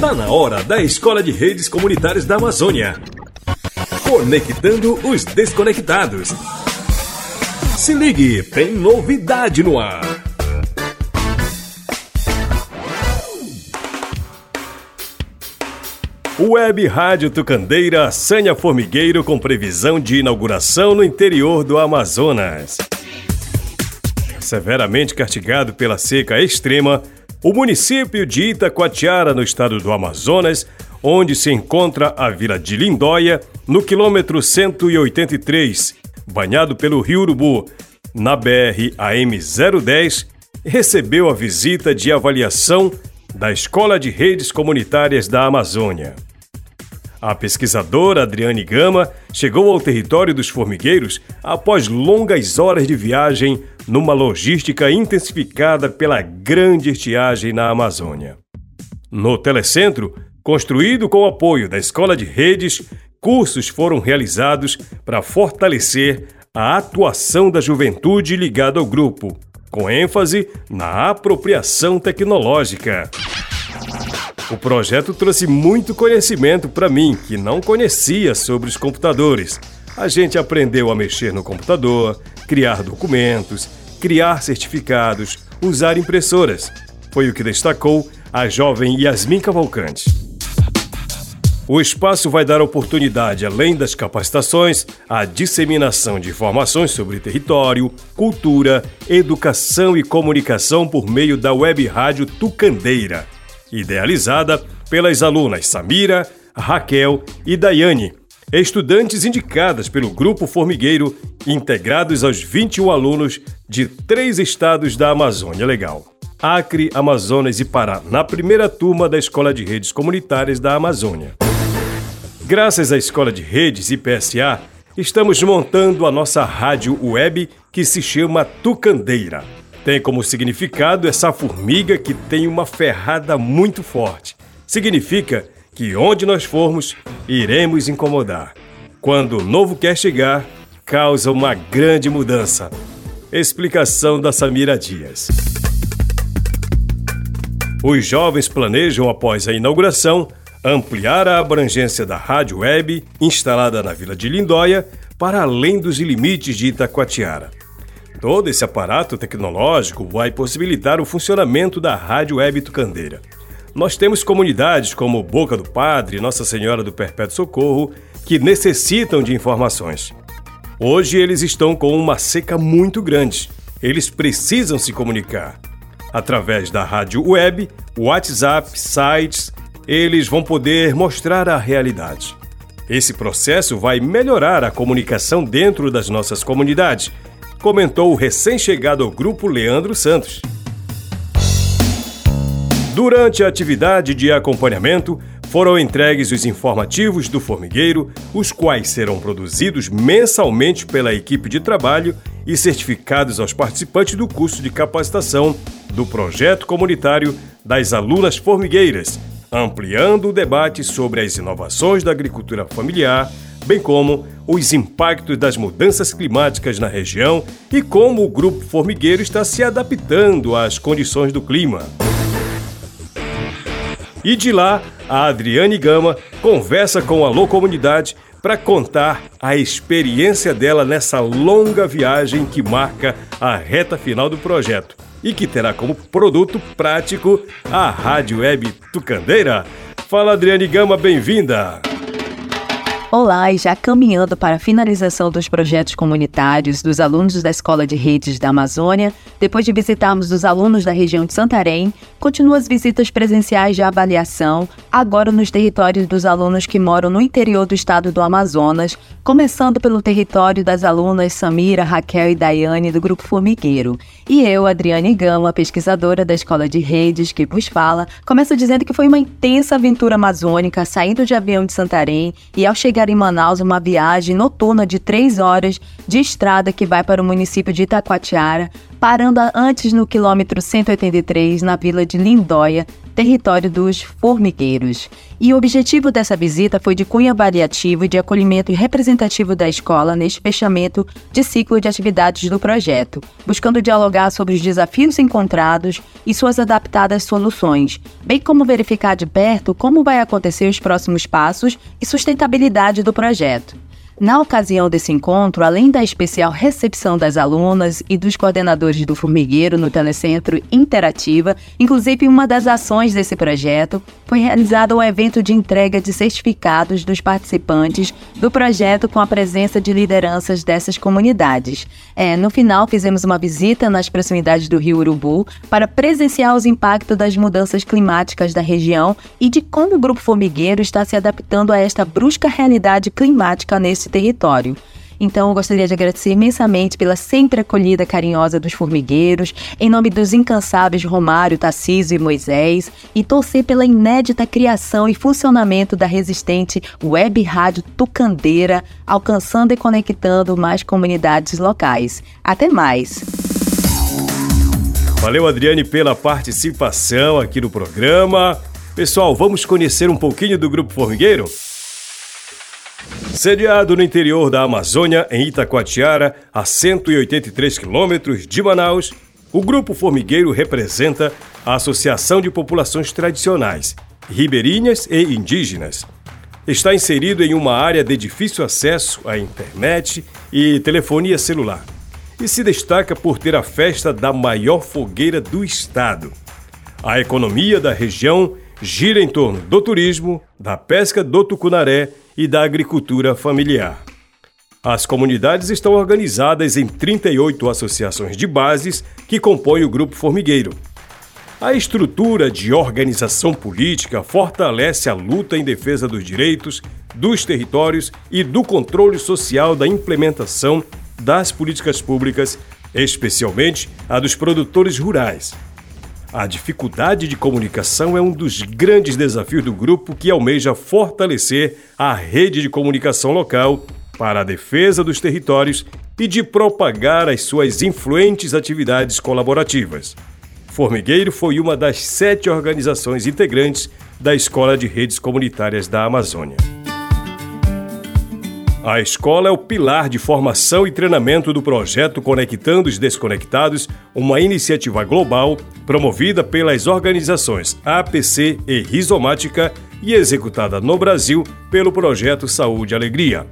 Tá na hora da Escola de Redes Comunitárias da Amazônia. Conectando os desconectados. Se ligue, tem novidade no ar. Web Rádio Tucandeira Sanha Formigueiro com previsão de inauguração no interior do Amazonas. Severamente castigado pela seca extrema, o município de Itacoatiara, no estado do Amazonas, onde se encontra a vila de Lindóia, no quilômetro 183, banhado pelo rio Urubu, na BR AM 010, recebeu a visita de avaliação da Escola de Redes Comunitárias da Amazônia. A pesquisadora Adriane Gama chegou ao território dos formigueiros após longas horas de viagem numa logística intensificada pela grande estiagem na Amazônia. No telecentro, construído com o apoio da Escola de Redes, cursos foram realizados para fortalecer a atuação da juventude ligada ao grupo, com ênfase na apropriação tecnológica. O projeto trouxe muito conhecimento para mim, que não conhecia sobre os computadores. A gente aprendeu a mexer no computador, criar documentos, criar certificados, usar impressoras. Foi o que destacou a jovem Yasmin Cavalcante. O espaço vai dar oportunidade, além das capacitações, à disseminação de informações sobre território, cultura, educação e comunicação por meio da web rádio Tucandeira idealizada pelas alunas Samira, Raquel e Daiane, estudantes indicadas pelo Grupo Formigueiro, integrados aos 21 alunos de três estados da Amazônia Legal. Acre, Amazonas e Pará, na primeira turma da Escola de Redes Comunitárias da Amazônia. Graças à Escola de Redes e PSA, estamos montando a nossa rádio web que se chama Tucandeira tem como significado essa formiga que tem uma ferrada muito forte. Significa que onde nós formos, iremos incomodar. Quando o novo quer chegar, causa uma grande mudança. Explicação da Samira Dias. Os jovens planejam, após a inauguração, ampliar a abrangência da rádio web instalada na Vila de Lindóia para além dos limites de Itacoatiara. Todo esse aparato tecnológico vai possibilitar o funcionamento da Rádio Web Tucandeira. Nós temos comunidades como Boca do Padre, Nossa Senhora do Perpétuo Socorro, que necessitam de informações. Hoje eles estão com uma seca muito grande. Eles precisam se comunicar. Através da rádio web, WhatsApp, sites, eles vão poder mostrar a realidade. Esse processo vai melhorar a comunicação dentro das nossas comunidades comentou o recém-chegado ao grupo Leandro Santos. Durante a atividade de acompanhamento, foram entregues os informativos do formigueiro, os quais serão produzidos mensalmente pela equipe de trabalho e certificados aos participantes do curso de capacitação do projeto comunitário das alunas formigueiras, ampliando o debate sobre as inovações da agricultura familiar, bem como os impactos das mudanças climáticas na região e como o Grupo Formigueiro está se adaptando às condições do clima. E de lá, a Adriane Gama conversa com a Alô Comunidade para contar a experiência dela nessa longa viagem que marca a reta final do projeto e que terá como produto prático a Rádio Web Tucandeira. Fala Adriane Gama, bem-vinda! Olá, e já caminhando para a finalização dos projetos comunitários dos alunos da Escola de Redes da Amazônia, depois de visitarmos os alunos da região de Santarém, continua as visitas presenciais de avaliação, agora nos territórios dos alunos que moram no interior do estado do Amazonas, começando pelo território das alunas Samira, Raquel e Daiane do Grupo Formigueiro. E eu, Adriane Gama, pesquisadora da Escola de Redes, que vos fala, começo dizendo que foi uma intensa aventura amazônica, saindo de avião de Santarém e ao chegar chegar em Manaus uma viagem noturna de três horas de estrada que vai para o município de Itacoatiara, parando antes no quilômetro 183, na vila de Lindóia, território dos formigueiros. E o objetivo dessa visita foi de cunho avaliativo e de acolhimento representativo da escola neste fechamento de ciclo de atividades do projeto, buscando dialogar sobre os desafios encontrados e suas adaptadas soluções, bem como verificar de perto como vai acontecer os próximos passos e sustentabilidade do projeto. Na ocasião desse encontro, além da especial recepção das alunas e dos coordenadores do Formigueiro no Telecentro Interativa, inclusive uma das ações desse projeto, foi realizado um evento de entrega de certificados dos participantes do projeto com a presença de lideranças dessas comunidades. É, no final, fizemos uma visita nas proximidades do Rio Urubu para presenciar os impactos das mudanças climáticas da região e de como o Grupo Formigueiro está se adaptando a esta brusca realidade climática nesse território. Então, eu gostaria de agradecer imensamente pela sempre acolhida carinhosa dos formigueiros, em nome dos incansáveis Romário, Tarcísio e Moisés, e torcer pela inédita criação e funcionamento da resistente Web Rádio Tucandeira, alcançando e conectando mais comunidades locais. Até mais! Valeu, Adriane, pela participação aqui no programa. Pessoal, vamos conhecer um pouquinho do Grupo Formigueiro? Sediado no interior da Amazônia, em Itacoatiara, a 183 quilômetros de Manaus, o Grupo Formigueiro representa a Associação de Populações Tradicionais, ribeirinhas e indígenas. Está inserido em uma área de difícil acesso à internet e telefonia celular e se destaca por ter a festa da maior fogueira do estado. A economia da região gira em torno do turismo, da pesca do tucunaré e da agricultura familiar. As comunidades estão organizadas em 38 associações de bases que compõem o Grupo Formigueiro. A estrutura de organização política fortalece a luta em defesa dos direitos, dos territórios e do controle social da implementação das políticas públicas, especialmente a dos produtores rurais. A dificuldade de comunicação é um dos grandes desafios do grupo que almeja fortalecer a rede de comunicação local para a defesa dos territórios e de propagar as suas influentes atividades colaborativas. Formigueiro foi uma das sete organizações integrantes da Escola de Redes Comunitárias da Amazônia. A escola é o pilar de formação e treinamento do projeto Conectando os Desconectados, uma iniciativa global promovida pelas organizações APC e Rizomática e executada no Brasil pelo projeto Saúde e Alegria.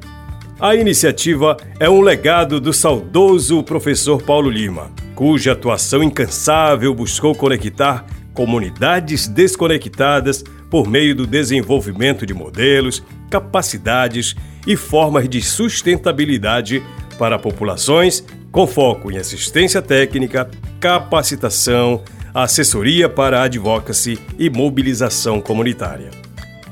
A iniciativa é um legado do saudoso professor Paulo Lima, cuja atuação incansável buscou conectar comunidades desconectadas por meio do desenvolvimento de modelos, capacidades e formas de sustentabilidade para populações com foco em assistência técnica, capacitação, assessoria para advocacy e mobilização comunitária.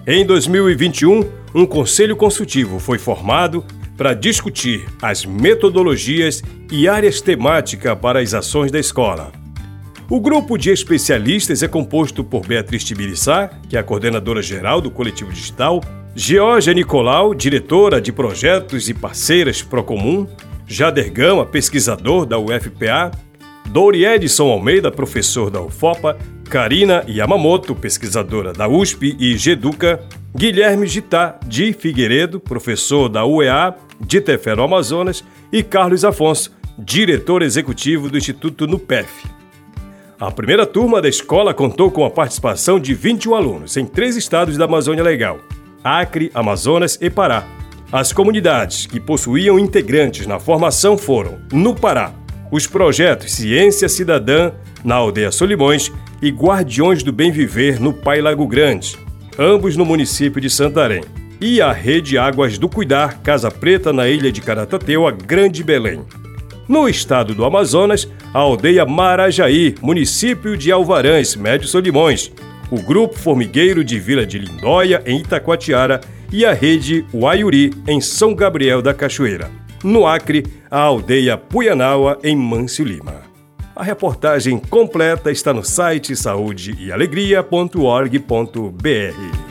Em 2021, um conselho consultivo foi formado para discutir as metodologias e áreas temáticas para as ações da escola. O grupo de especialistas é composto por Beatriz Tibiriçá, que é a coordenadora geral do coletivo digital, Georgia Nicolau, diretora de projetos e parceiras Procomum, Jader Gama, pesquisador da UFPA, Dori Edson Almeida, professor da UFOPA, Karina Yamamoto, pesquisadora da USP e GEDUCA, Guilherme Gitá de Figueiredo, professor da UEA de Tefero Amazonas. E Carlos Afonso, diretor executivo do Instituto NUPEF. A primeira turma da escola contou com a participação de 21 alunos em três estados da Amazônia Legal. Acre, Amazonas e Pará. As comunidades que possuíam integrantes na formação foram, no Pará, os projetos Ciência Cidadã, na Aldeia Solimões, e Guardiões do Bem Viver, no Pai Lago Grande, ambos no município de Santarém, e a Rede Águas do Cuidar, Casa Preta, na ilha de Caratateu, a Grande Belém. No estado do Amazonas, a aldeia Marajaí, município de Alvarães, Médio Solimões, o Grupo Formigueiro de Vila de Lindóia, em Itacoatiara, e a Rede Uaiuri, em São Gabriel da Cachoeira. No Acre, a aldeia Puianaua, em Mâncio Lima. A reportagem completa está no site saúdeealegria.org.br.